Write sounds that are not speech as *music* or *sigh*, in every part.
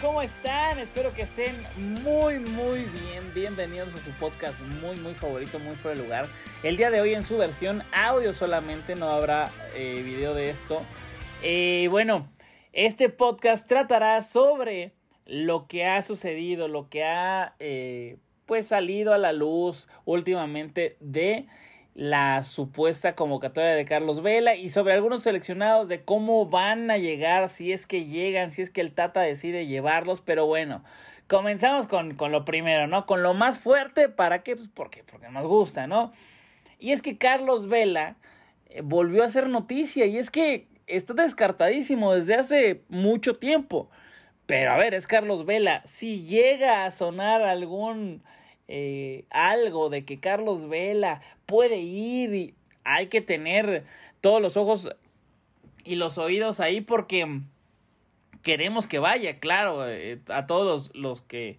¿Cómo están? Espero que estén muy, muy bien. Bienvenidos a su podcast muy, muy favorito, muy por el lugar. El día de hoy en su versión audio solamente, no habrá eh, video de esto. Eh, bueno, este podcast tratará sobre lo que ha sucedido, lo que ha eh, pues salido a la luz últimamente de la supuesta convocatoria de Carlos Vela y sobre algunos seleccionados de cómo van a llegar, si es que llegan, si es que el Tata decide llevarlos, pero bueno, comenzamos con, con lo primero, ¿no? Con lo más fuerte, ¿para qué? Pues porque, porque nos gusta, ¿no? Y es que Carlos Vela eh, volvió a hacer noticia y es que está descartadísimo desde hace mucho tiempo. Pero a ver, es Carlos Vela, si llega a sonar algún eh, algo de que Carlos Vela puede ir y hay que tener todos los ojos y los oídos ahí porque queremos que vaya, claro, eh, a todos los, que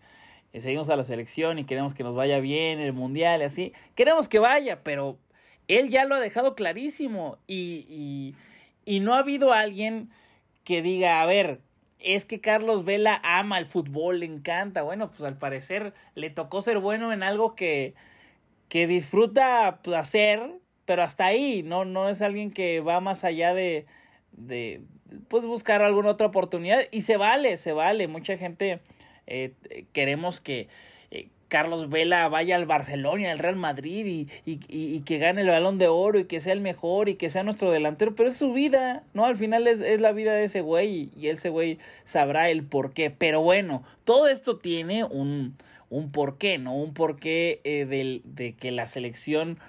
seguimos a la selección y queremos que nos vaya bien el mundial y así, queremos que vaya, pero él ya lo ha dejado clarísimo y, y, y no ha habido alguien que diga, a ver, es que Carlos Vela ama el fútbol, le encanta. Bueno, pues al parecer le tocó ser bueno en algo que, que disfruta pues, hacer, pero hasta ahí, no, no es alguien que va más allá de, de pues buscar alguna otra oportunidad y se vale, se vale. Mucha gente eh, queremos que Carlos Vela vaya al Barcelona, al Real Madrid y, y, y, que gane el balón de oro y que sea el mejor y que sea nuestro delantero, pero es su vida, ¿no? Al final es, es la vida de ese güey y, ese güey sabrá el por qué. Pero bueno, todo esto tiene un, un porqué, ¿no? Un porqué eh, de que la selección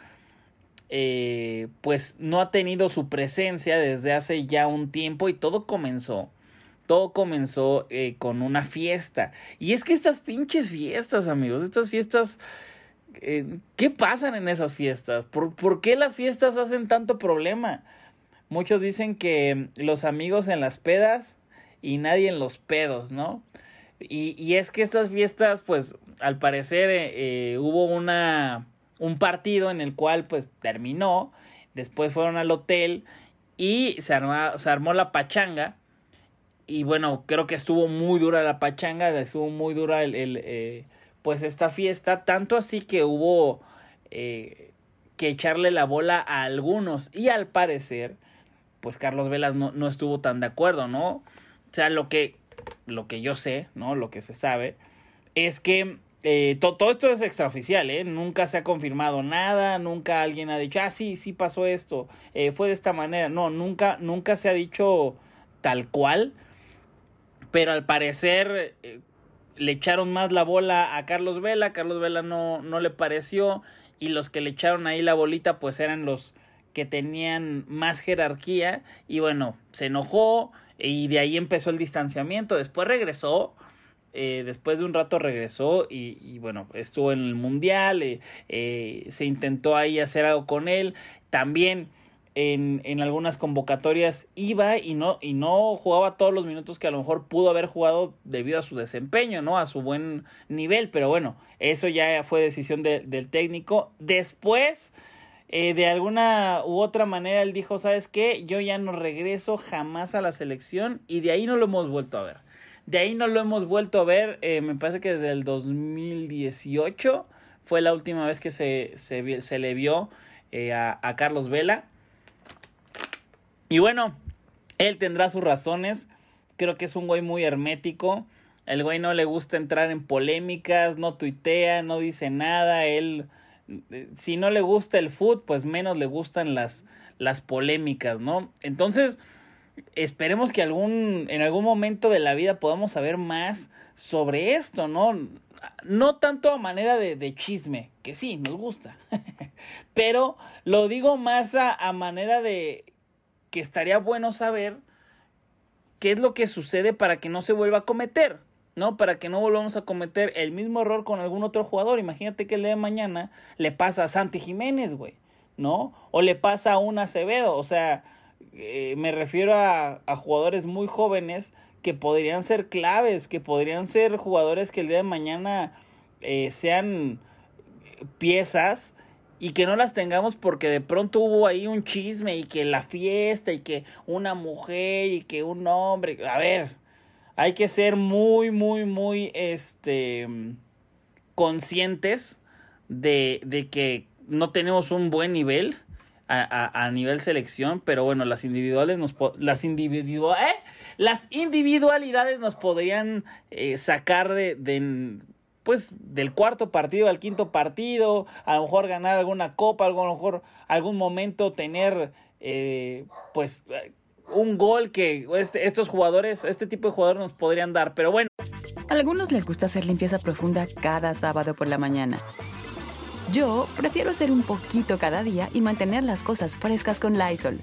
eh, pues no ha tenido su presencia desde hace ya un tiempo y todo comenzó todo comenzó eh, con una fiesta. Y es que estas pinches fiestas, amigos, estas fiestas, eh, ¿qué pasan en esas fiestas? ¿Por, ¿Por, qué las fiestas hacen tanto problema? Muchos dicen que los amigos en las pedas y nadie en los pedos, ¿no? Y, y es que estas fiestas, pues, al parecer eh, hubo una, un partido en el cual, pues, terminó, después fueron al hotel y se, se armó la pachanga y bueno, creo que estuvo muy dura la pachanga, estuvo muy dura el, el eh, pues esta fiesta, tanto así que hubo eh, que echarle la bola a algunos y al parecer, pues Carlos Velas no, no estuvo tan de acuerdo, ¿no? O sea, lo que, lo que yo sé, ¿no? Lo que se sabe, es que eh, to, todo esto es extraoficial, ¿eh? Nunca se ha confirmado nada, nunca alguien ha dicho, ah, sí, sí pasó esto, eh, fue de esta manera, no, nunca, nunca se ha dicho tal cual, pero al parecer eh, le echaron más la bola a Carlos Vela, Carlos Vela no, no le pareció y los que le echaron ahí la bolita pues eran los que tenían más jerarquía y bueno, se enojó y de ahí empezó el distanciamiento, después regresó, eh, después de un rato regresó y, bueno, estuvo en el mundial, eh, se intentó ahí hacer algo con él, también en, en, algunas convocatorias iba y no, y no jugaba todos los minutos que a lo mejor pudo haber jugado debido a su desempeño, ¿no? A su buen nivel, pero bueno, eso ya fue decisión de, del técnico. Después, eh, de alguna u otra manera, él dijo, ¿sabes qué? Yo ya no regreso jamás a la selección y de ahí no lo hemos vuelto a ver. De ahí no lo hemos vuelto a ver, eh, me parece que desde el 2018 fue la última vez que se, se, se le vio eh, a, a Carlos Vela. Y bueno, él tendrá sus razones. Creo que es un güey muy hermético. El güey no le gusta entrar en polémicas, no tuitea, no dice nada. Él, si no le gusta el foot, pues menos le gustan las, las polémicas, ¿no? Entonces, esperemos que algún, en algún momento de la vida podamos saber más sobre esto, ¿no? No tanto a manera de, chisme, que sí, nos gusta, *laughs* pero lo digo más a manera de que estaría bueno saber qué es lo que sucede para que no se vuelva a cometer, ¿no? Para que no volvamos a cometer el mismo error con algún otro jugador. Imagínate que el día de mañana le pasa a Santi Jiménez, güey, ¿no? O le pasa a un Acevedo, o sea, eh, me refiero a, jugadores muy jóvenes que podrían ser claves, que podrían ser jugadores que el día de mañana eh, sean piezas y que no las tengamos porque de pronto hubo ahí un chisme y que la fiesta y que una mujer y que un hombre, a ver, hay que ser muy, muy, muy, este, conscientes de, de que no tenemos un buen nivel a, a, nivel selección, pero bueno, las individuales nos las individual ¿eh? las individualidades nos podrían eh, sacar de, pues del cuarto partido al quinto partido, a lo mejor ganar alguna copa, a lo mejor algún momento tener eh, pues un gol que este, estos jugadores, este tipo de jugadores nos podrían dar, pero bueno. A algunos les gusta hacer limpieza profunda cada sábado por la mañana. Yo prefiero hacer un poquito cada día y mantener las cosas frescas con Lysol.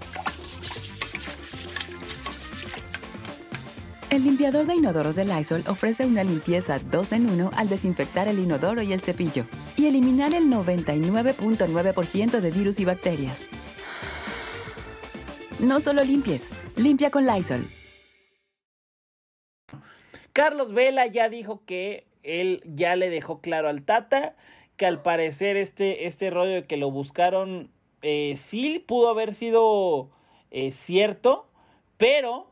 El limpiador de inodoros de Lysol ofrece una limpieza 2 en 1 al desinfectar el inodoro y el cepillo y eliminar el 99.9% de virus y bacterias. No solo limpies, limpia con Lysol. Carlos Vela ya dijo que él ya le dejó claro al Tata que al parecer este, este rollo de que lo buscaron eh, sí pudo haber sido eh, cierto, pero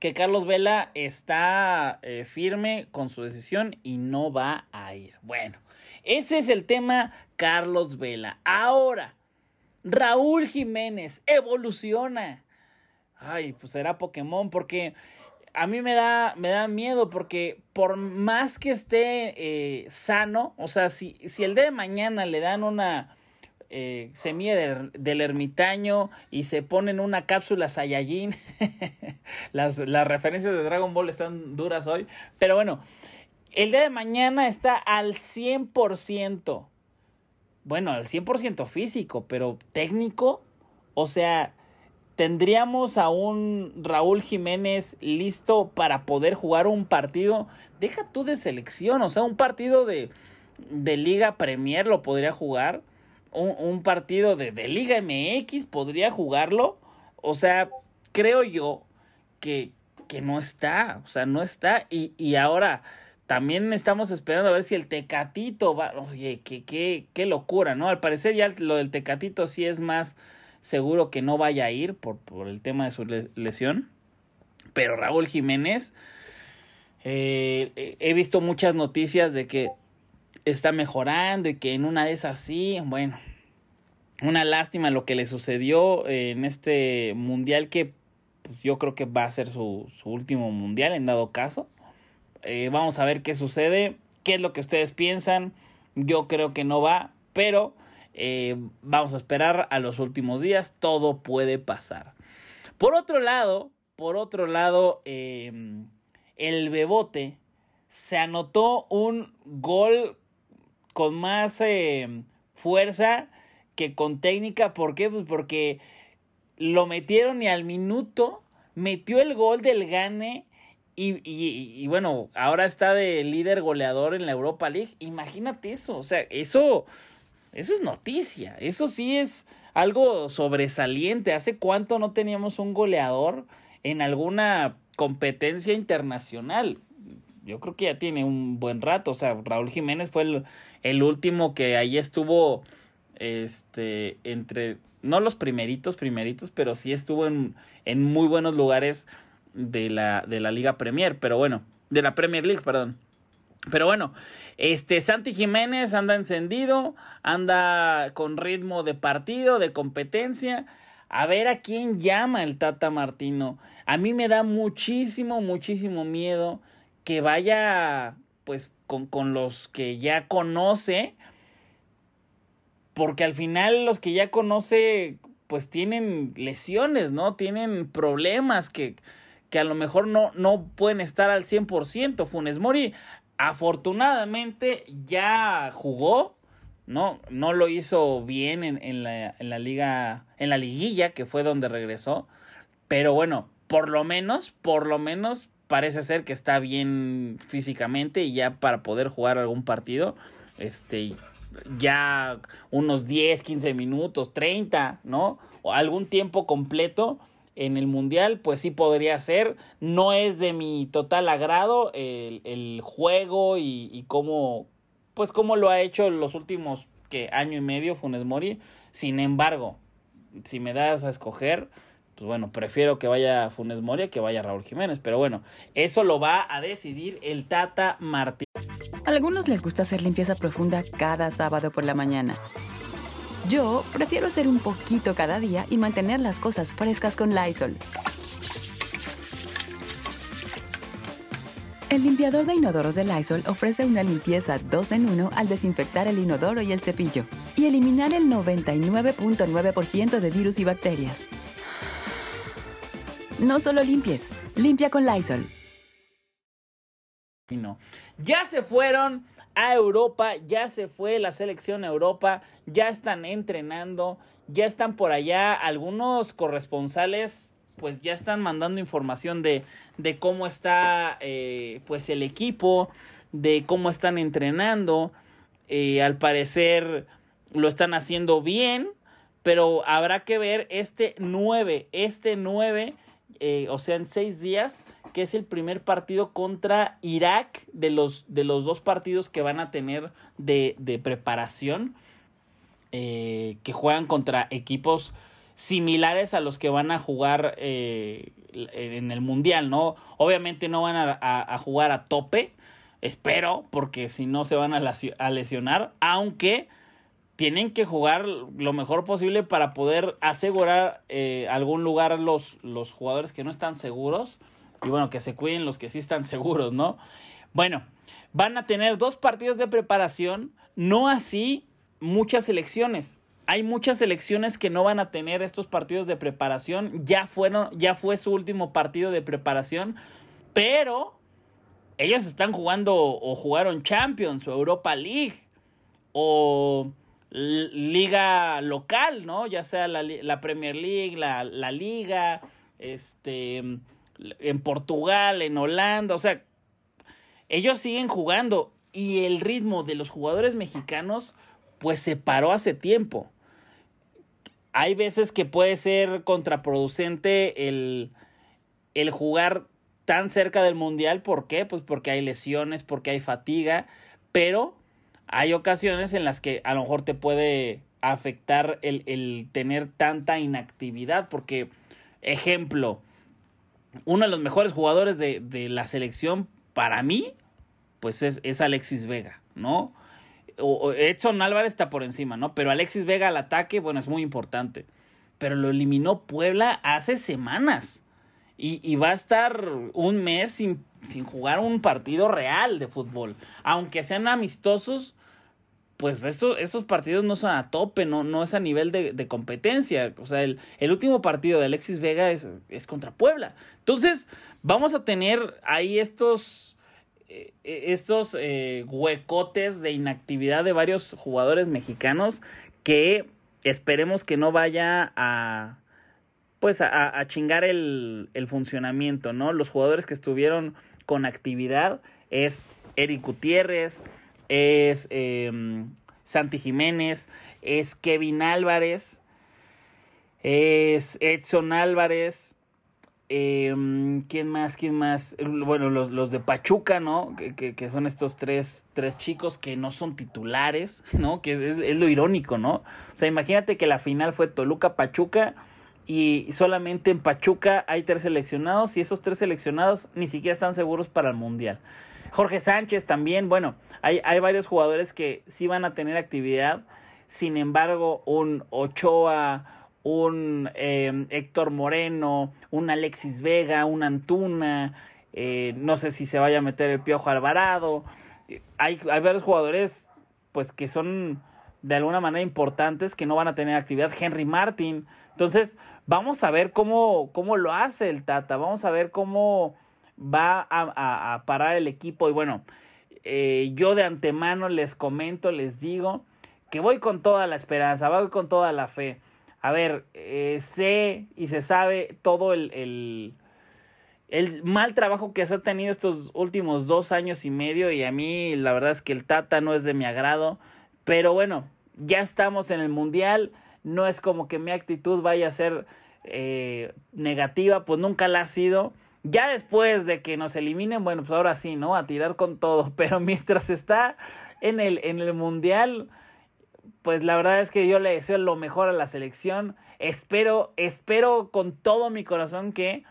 que Carlos Vela está eh, firme con su decisión y no va a ir. Bueno, ese es el tema Carlos Vela. Ahora, Raúl Jiménez evoluciona. Ay, pues será Pokémon porque a mí me da, me da miedo porque por más que esté eh, sano, o sea, si, si el de mañana le dan una eh, semilla del, del, ermitaño y se ponen una cápsula Saiyajin. *laughs* las, las referencias de Dragon Ball están duras hoy. Pero bueno, el día de mañana está al 100%. Bueno, al 100% físico, pero técnico. O sea, tendríamos a un Raúl Jiménez listo para poder jugar un partido. Deja tú de selección, o sea, un partido de, de Liga Premier lo podría jugar un, partido de, Liga MX, podría jugarlo. O sea, creo yo que, que no está, o sea, no está. Y, y ahora también estamos esperando a ver si el Tecatito va. Oye, qué, qué locura, ¿no? Al parecer ya lo del Tecatito sí es más seguro que no vaya a ir por, por el tema de su lesión. Pero Raúl Jiménez, eh, he visto muchas noticias de que está mejorando y que en una de esas sí, bueno, una lástima lo que le sucedió en este mundial que pues, yo creo que va a ser su, su último mundial en dado caso. Eh, vamos a ver qué sucede, qué es lo que ustedes piensan. Yo creo que no va, pero eh, vamos a esperar a los últimos días, todo puede pasar. Por otro lado, por otro lado, eh, el Bebote se anotó un gol con más eh, fuerza que con técnica. ¿Por qué? Pues porque lo metieron y al minuto metió el gol del Gane. Y, y, bueno, ahora está de líder goleador en la Europa League. Imagínate eso. O sea, eso, eso es noticia. Eso sí es algo sobresaliente. ¿Hace cuánto no teníamos un goleador en alguna competencia internacional? Yo creo que ya tiene un buen rato. O sea, Raúl Jiménez fue el, el último que ahí estuvo este entre no los primeritos primeritos pero sí estuvo en, en muy buenos lugares de la de la Liga Premier pero bueno de la Premier League, perdón. Pero bueno, este Santi Jiménez anda encendido, anda con ritmo de partido, de competencia. A ver a quién llama el Tata Martino. A mí me da muchísimo, muchísimo miedo que vaya pues con, con los que ya conoce. Porque al final los que ya conoce pues tienen lesiones, ¿no? Tienen problemas que, que a lo mejor no, no pueden estar al 100%. Funes Mori afortunadamente ya jugó, ¿no? No lo hizo bien en, en, la, en la liga, en la liguilla, que fue donde regresó. Pero bueno, por lo menos, por lo menos parece ser que está bien físicamente y ya para poder jugar algún partido, este, ya unos 10, 15 minutos, 30, ¿no? O algún tiempo completo en el mundial, pues sí podría ser. No es de mi total agrado el, juego y, y, cómo, pues cómo lo ha hecho los últimos que año y medio Funes Mori. Sin embargo, si me das a escoger, pues bueno, prefiero que vaya Funes Mori que vaya Raúl Jiménez. Pero bueno, eso lo va a decidir el Tata Martín. A algunos les gusta hacer limpieza profunda cada sábado por la mañana. Yo prefiero hacer un poquito cada día y mantener las cosas frescas con Lysol. El limpiador de inodoros de Lysol ofrece una limpieza 2 en 1 al desinfectar el inodoro y el cepillo y eliminar el 99.9% de virus y bacterias. No solo limpies, limpia con Lysol. Ya se fueron a Europa, ya se fue la selección a Europa, ya están entrenando, ya están por allá, algunos corresponsales pues ya están mandando información de, de cómo está eh, pues el equipo, de cómo están entrenando, eh, al parecer lo están haciendo bien, pero habrá que ver este 9, este 9, eh, o sea, en seis días, que es el primer partido contra Irak de los, de los dos partidos que van a tener de, de preparación, eh, que juegan contra equipos similares a los que van a jugar eh, en el Mundial, ¿no? Obviamente no van a, a, jugar a tope, espero, porque si no se van a, a lesionar, aunque tienen que jugar lo mejor posible para poder asegurar eh, algún lugar los, los jugadores que no están seguros y bueno, que se cuiden los que sí están *laughs* seguros, ¿no? Bueno, van a tener dos partidos de preparación, no así muchas selecciones. Hay muchas selecciones que no van a tener estos partidos de preparación, ya fueron, ya fue su último partido de preparación, pero ellos están jugando o jugaron Champions o Europa League o liga local, ¿no? Ya sea la, la Premier League, la, la liga, este en Portugal, en Holanda, o sea, ellos siguen jugando y el ritmo de los jugadores mexicanos pues se paró hace tiempo. Hay veces que puede ser contraproducente el, el jugar tan cerca del mundial, ¿por qué? Pues porque hay lesiones, porque hay fatiga, pero hay ocasiones en las que a lo mejor te puede afectar el, el tener tanta inactividad, porque, ejemplo, uno de los mejores jugadores de, de la selección para mí, pues es, es Alexis Vega, ¿no? O, Edson Álvarez está por encima, ¿no? Pero Alexis Vega al ataque, bueno, es muy importante. Pero lo eliminó Puebla hace semanas. Y, y va a estar un mes sin, sin jugar un partido real de fútbol. Aunque sean amistosos, pues eso, esos partidos no son a tope, no, no es a nivel de, de competencia. O sea, el, el, último partido de Alexis Vega es, es, contra Puebla. Entonces, vamos a tener ahí estos, eh, estos eh, huecotes de inactividad de varios jugadores mexicanos que esperemos que no vaya a pues a, a chingar el, el funcionamiento, ¿no? Los jugadores que estuvieron con actividad es Eric Gutiérrez, es eh, Santi Jiménez, es Kevin Álvarez, es Edson Álvarez, eh, ¿quién más? ¿Quién más? Bueno, los, los de Pachuca, ¿no? Que, que, que, son estos tres, tres chicos que no son titulares, *laughs* ¿no? Que es, es, lo irónico, ¿no? O sea, imagínate que la final fue Toluca-Pachuca y solamente en Pachuca hay tres seleccionados y esos tres seleccionados ni siquiera están seguros para el Mundial. Jorge Sánchez también, bueno, hay, hay varios jugadores que sí van a tener actividad, sin embargo, un Ochoa, un eh, Héctor Moreno, un Alexis Vega, un Antuna, eh, no sé si se vaya a meter el Piojo Alvarado, hay, hay varios jugadores pues que son de alguna manera importantes que no van a tener actividad. Henry Martin. Entonces, vamos a ver cómo, cómo lo hace el Tata. Vamos a ver cómo va a, parar el equipo. Y bueno, eh, yo de antemano les comento, les digo que voy con toda la esperanza, voy con toda la fe. A ver, eh, sé y se sabe todo el, mal trabajo que se ha tenido estos últimos dos años y medio y a mí la verdad es que el Tata no es de mi agrado. Pero bueno, ya estamos en el Mundial, no es como que mi actitud vaya a ser eh, negativa, pues nunca la ha sido. Ya después de que nos eliminen, bueno, pues ahora sí, ¿no? A tirar con todo. *laughs* Pero mientras está en el, en el Mundial, pues la verdad es que yo le deseo lo mejor a la selección. Espero, espero con todo mi corazón que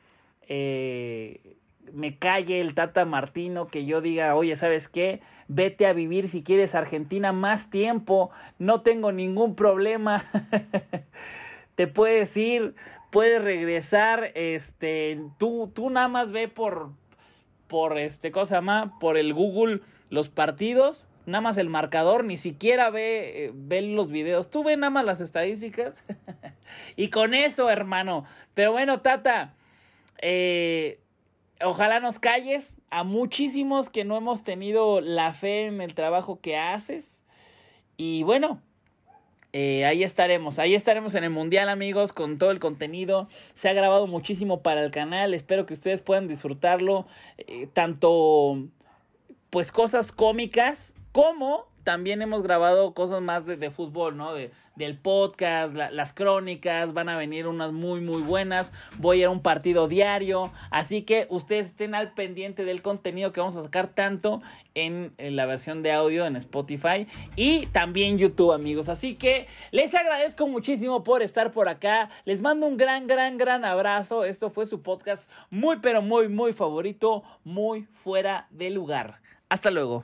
eh, me calle el Tata Martino, que yo diga, oye, ¿sabes qué? Vete a vivir si quieres Argentina más tiempo, no tengo ningún problema. *laughs* Te puedes ir, puedes regresar, este, tú, tú nada más ve por, por este, cosa llama? Por el Google los partidos, nada más el marcador, ni siquiera ve, eh, ve los videos, tú ve nada más las estadísticas. *laughs* y con eso, hermano. Pero bueno, Tata, eh, ojalá nos calles a muchísimos que no hemos tenido la fe en el trabajo que haces. Y bueno, eh, ahí estaremos, ahí estaremos en el Mundial amigos con todo el contenido. Se ha grabado muchísimo para el canal, espero que ustedes puedan disfrutarlo. Eh, tanto pues cosas cómicas como también hemos grabado cosas más de, fútbol, ¿no? De, del podcast, las crónicas, van a venir unas muy, muy buenas. Voy a un partido diario. Así que ustedes estén al pendiente del contenido que vamos a sacar tanto en, en la versión de audio en Spotify y también YouTube, amigos. Así que les agradezco muchísimo por estar por acá. Les mando un gran, gran, gran abrazo. Esto fue su podcast muy, pero muy, muy favorito, muy fuera de lugar. Hasta luego.